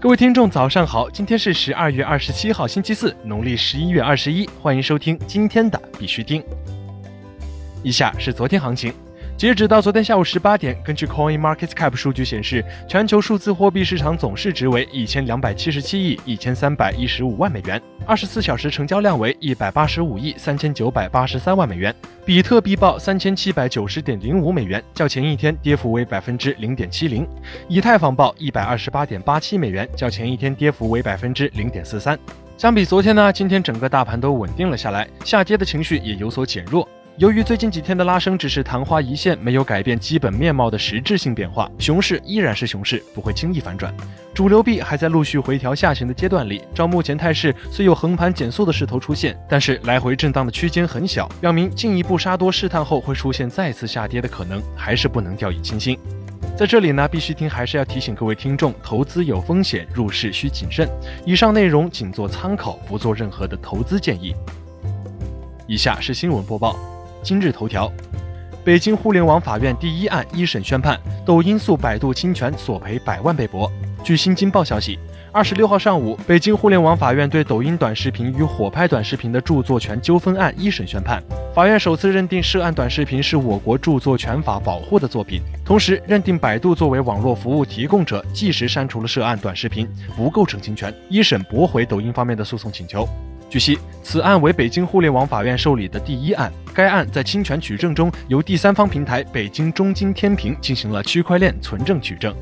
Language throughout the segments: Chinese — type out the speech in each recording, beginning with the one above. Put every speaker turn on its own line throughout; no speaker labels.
各位听众，早上好！今天是十二月二十七号，星期四，农历十一月二十一。欢迎收听今天的必须听。以下是昨天行情。截止到昨天下午十八点，根据 Coin Market Cap 数据显示，全球数字货币市场总市值为一千两百七十七亿一千三百一十五万美元，二十四小时成交量为一百八十五亿三千九百八十三万美元。比特币报三千七百九十点零五美元，较前一天跌幅为百分之零点七零。以太坊报一百二十八点八七美元，较前一天跌幅为百分之零点四三。相比昨天呢，今天整个大盘都稳定了下来，下跌的情绪也有所减弱。由于最近几天的拉升只是昙花一现，没有改变基本面貌的实质性变化，熊市依然是熊市，不会轻易反转。主流币还在陆续回调下行的阶段里，照目前态势，虽有横盘减速的势头出现，但是来回震荡的区间很小，表明进一步杀多试探后会出现再次下跌的可能，还是不能掉以轻心。在这里呢，必须听还是要提醒各位听众，投资有风险，入市需谨慎。以上内容仅做参考，不做任何的投资建议。以下是新闻播报。今日头条：北京互联网法院第一案一审宣判，抖音诉百度侵权索赔百万被驳。据新京报消息，二十六号上午，北京互联网法院对抖音短视频与火拍短视频的著作权纠纷案一审宣判。法院首次认定涉案短视频是我国著作权法保护的作品，同时认定百度作为网络服务提供者，即时删除了涉案短视频，不构成侵权。一审驳回抖音方面的诉讼请求。据悉，此案为北京互联网法院受理的第一案。该案在侵权取证中，由第三方平台北京中金天平进行了区块链存证取证。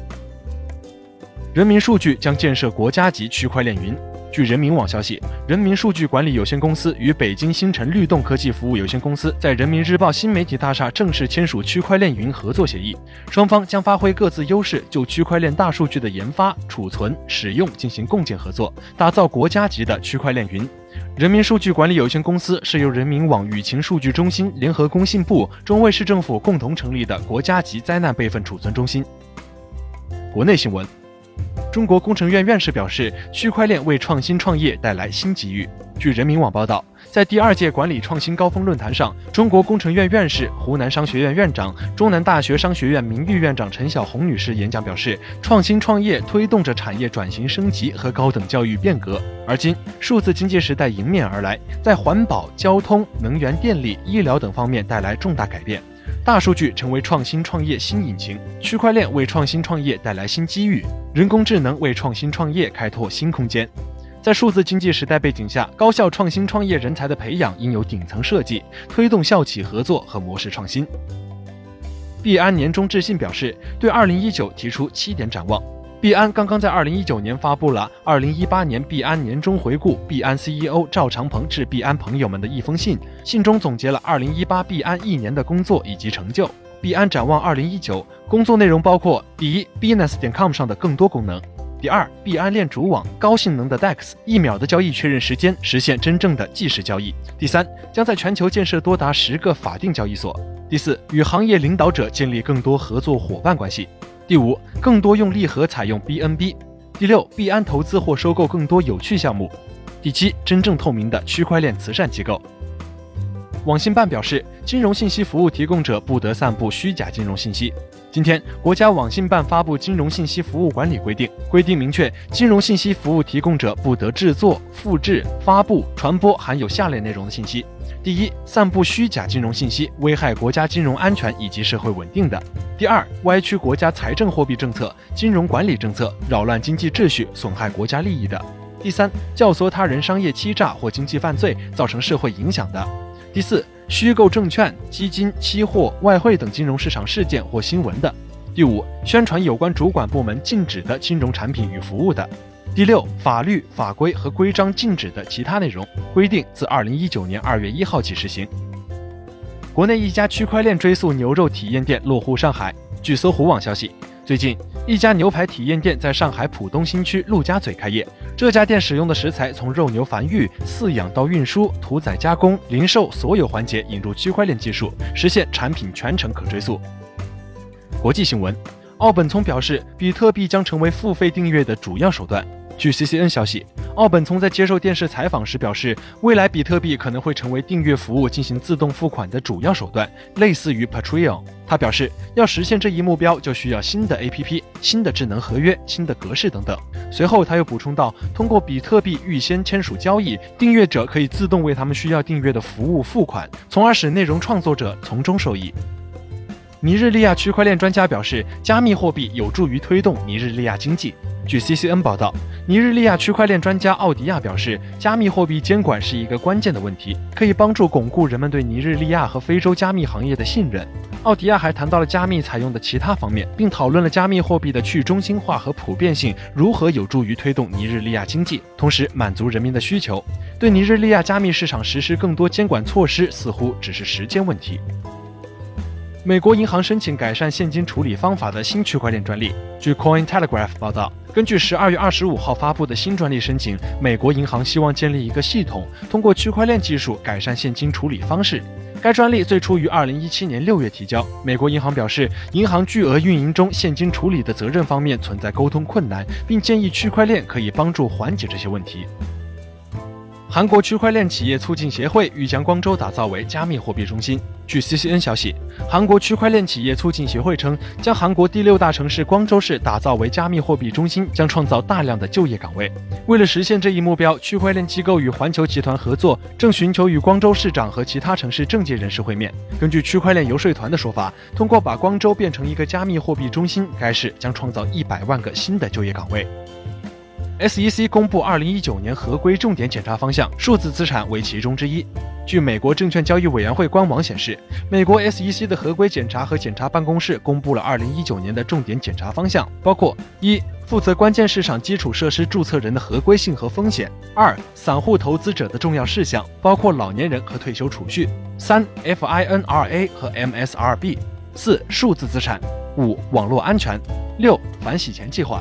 人民数据将建设国家级区块链云。据人民网消息，人民数据管理有限公司与北京星辰律动科技服务有限公司在人民日报新媒体大厦正式签署区块链云合作协议，双方将发挥各自优势，就区块链大数据的研发、储存、使用进行共建合作，打造国家级的区块链云。人民数据管理有限公司是由人民网舆情数据中心联合工信部、中卫市政府共同成立的国家级灾难备份储存中心。国内新闻。中国工程院院士表示，区块链为创新创业带来新机遇。据人民网报道，在第二届管理创新高峰论坛上，中国工程院院士、湖南商学院院长、中南大学商学院名誉院长陈晓红女士演讲表示，创新创业推动着产业转型升级和高等教育变革。而今，数字经济时代迎面而来，在环保、交通、能源、电力、医疗等方面带来重大改变。大数据成为创新创业新引擎，区块链为创新创业带来新机遇，人工智能为创新创业开拓新空间。在数字经济时代背景下，高校创新创业人才的培养应有顶层设计，推动校企合作和模式创新。币安年终致信表示，对2019提出七点展望。币安刚刚在二零一九年发布了二零一八年币安年终回顾，币安 CEO 赵长鹏致币安朋友们的一封信，信中总结了二零一八币安一年的工作以及成就。币安展望二零一九，工作内容包括：第一，Binance 点 com 上的更多功能；第二，币安链主网高性能的 DEX，一秒的交易确认时间，实现真正的即时交易；第三，将在全球建设多达十个法定交易所；第四，与行业领导者建立更多合作伙伴关系。第五，更多用利和采用 BNB。第六，币安投资或收购更多有趣项目。第七，真正透明的区块链慈善机构。网信办表示，金融信息服务提供者不得散布虚假金融信息。今天，国家网信办发布《金融信息服务管理规定》，规定明确，金融信息服务提供者不得制作、复制、发布、传播含有下列内容的信息。第一，散布虚假金融信息，危害国家金融安全以及社会稳定的；第二，歪曲国家财政货币政策、金融管理政策，扰乱经济秩序，损害国家利益的；第三，教唆他人商业欺诈或经济犯罪，造成社会影响的；第四，虚构证券、基金、期货、外汇等金融市场事件或新闻的；第五，宣传有关主管部门禁止的金融产品与服务的。第六，法律法规和规章禁止的其他内容规定，自二零一九年二月一号起实行。国内一家区块链追溯牛肉体验店落户上海。据搜狐网消息，最近一家牛排体验店在上海浦东新区陆家嘴开业。这家店使用的食材从肉牛繁育、饲养到运输、屠宰、加工、零售所有环节引入区块链技术，实现产品全程可追溯。国际新闻，奥本聪表示，比特币将成为付费订阅的主要手段。据 CCN 消息，奥本聪在接受电视采访时表示，未来比特币可能会成为订阅服务进行自动付款的主要手段，类似于 Patreon。他表示，要实现这一目标，就需要新的 APP、新的智能合约、新的格式等等。随后他又补充道，通过比特币预先签署交易，订阅者可以自动为他们需要订阅的服务付款，从而使内容创作者从中受益。尼日利亚区块链专家表示，加密货币有助于推动尼日利亚经济。据 CCN 报道，尼日利亚区块链专家奥迪亚表示，加密货币监管是一个关键的问题，可以帮助巩固人们对尼日利亚和非洲加密行业的信任。奥迪亚还谈到了加密采用的其他方面，并讨论了加密货币的去中心化和普遍性如何有助于推动尼日利亚经济，同时满足人民的需求。对尼日利亚加密市场实施更多监管措施，似乎只是时间问题。美国银行申请改善现金处理方法的新区块链专利。据 Coin Telegraph 报道，根据十二月二十五号发布的新专利申请，美国银行希望建立一个系统，通过区块链技术改善现金处理方式。该专利最初于二零一七年六月提交。美国银行表示，银行巨额运营中现金处理的责任方面存在沟通困难，并建议区块链可以帮助缓解这些问题。韩国区块链企业促进协会欲将光州打造为加密货币中心。据 CCN 消息，韩国区块链企业促进协会称，将韩国第六大城市光州市打造为加密货币中心，将创造大量的就业岗位。为了实现这一目标，区块链机构与环球集团合作，正寻求与光州市长和其他城市政界人士会面。根据区块链游说团的说法，通过把光州变成一个加密货币中心，该市将创造一百万个新的就业岗位。SEC 公布2019年合规重点检查方向，数字资产为其中之一。据美国证券交易委员会官网显示，美国 SEC 的合规检查和检查办公室公布了2019年的重点检查方向，包括：一、负责关键市场基础设施注册人的合规性和风险；二、散户投资者的重要事项，包括老年人和退休储蓄；三、FINRA 和 MSRB；四、数字资产；五、网络安全；六、反洗钱计划。